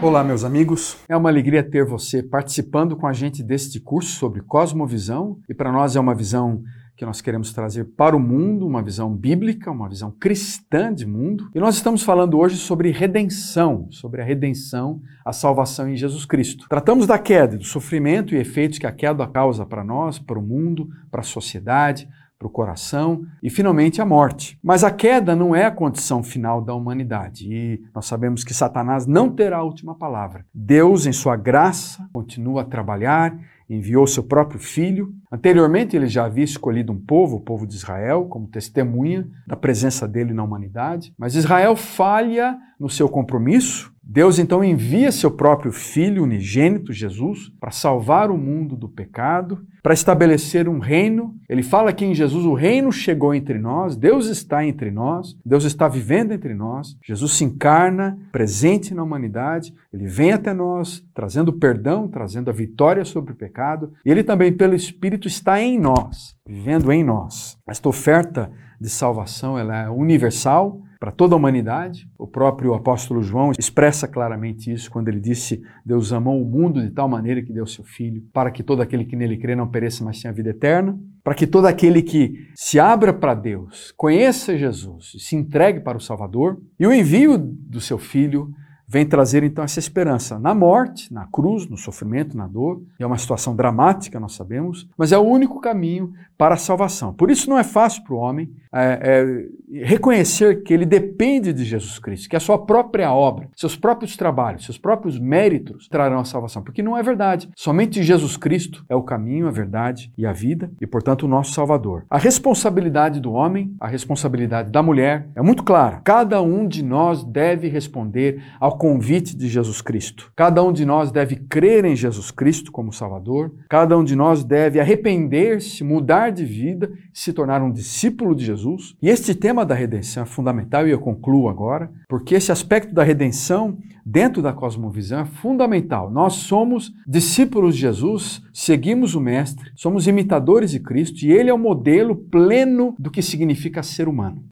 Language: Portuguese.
Olá, meus amigos. É uma alegria ter você participando com a gente deste curso sobre cosmovisão. E para nós é uma visão que nós queremos trazer para o mundo, uma visão bíblica, uma visão cristã de mundo. E nós estamos falando hoje sobre redenção, sobre a redenção, a salvação em Jesus Cristo. Tratamos da queda, do sofrimento e efeitos que a queda causa para nós, para o mundo, para a sociedade, para o coração e finalmente a morte. Mas a queda não é a condição final da humanidade e nós sabemos que Satanás não terá a última palavra. Deus, em sua graça, continua a trabalhar, enviou seu próprio filho. Anteriormente, ele já havia escolhido um povo, o povo de Israel, como testemunha da presença dele na humanidade. Mas Israel falha no seu compromisso Deus então envia seu próprio Filho unigênito, Jesus, para salvar o mundo do pecado, para estabelecer um reino. Ele fala que em Jesus o reino chegou entre nós, Deus está entre nós, Deus está vivendo entre nós. Jesus se encarna, presente na humanidade, ele vem até nós, trazendo perdão, trazendo a vitória sobre o pecado, e ele também, pelo Espírito, está em nós, vivendo em nós. Esta oferta de salvação ela é universal, para toda a humanidade. O próprio apóstolo João expressa claramente isso quando ele disse: Deus amou o mundo de tal maneira que deu seu filho, para que todo aquele que nele crê não pereça, mas tenha vida eterna, para que todo aquele que se abra para Deus, conheça Jesus e se entregue para o Salvador, e o envio do seu filho vem trazer então essa esperança na morte, na cruz, no sofrimento, na dor. É uma situação dramática, nós sabemos, mas é o único caminho para a salvação. Por isso não é fácil para o homem é, é, reconhecer que ele depende de Jesus Cristo, que a sua própria obra, seus próprios trabalhos, seus próprios méritos trarão a salvação, porque não é verdade. Somente Jesus Cristo é o caminho, a verdade e a vida, e portanto o nosso Salvador. A responsabilidade do homem, a responsabilidade da mulher é muito clara. Cada um de nós deve responder ao convite de Jesus Cristo. Cada um de nós deve crer em Jesus Cristo como Salvador. Cada um de nós deve arrepender-se, mudar de vida, se tornar um discípulo de Jesus. E este tema da redenção é fundamental e eu concluo agora, porque esse aspecto da redenção dentro da cosmovisão é fundamental. Nós somos discípulos de Jesus, seguimos o Mestre, somos imitadores de Cristo e ele é o modelo pleno do que significa ser humano.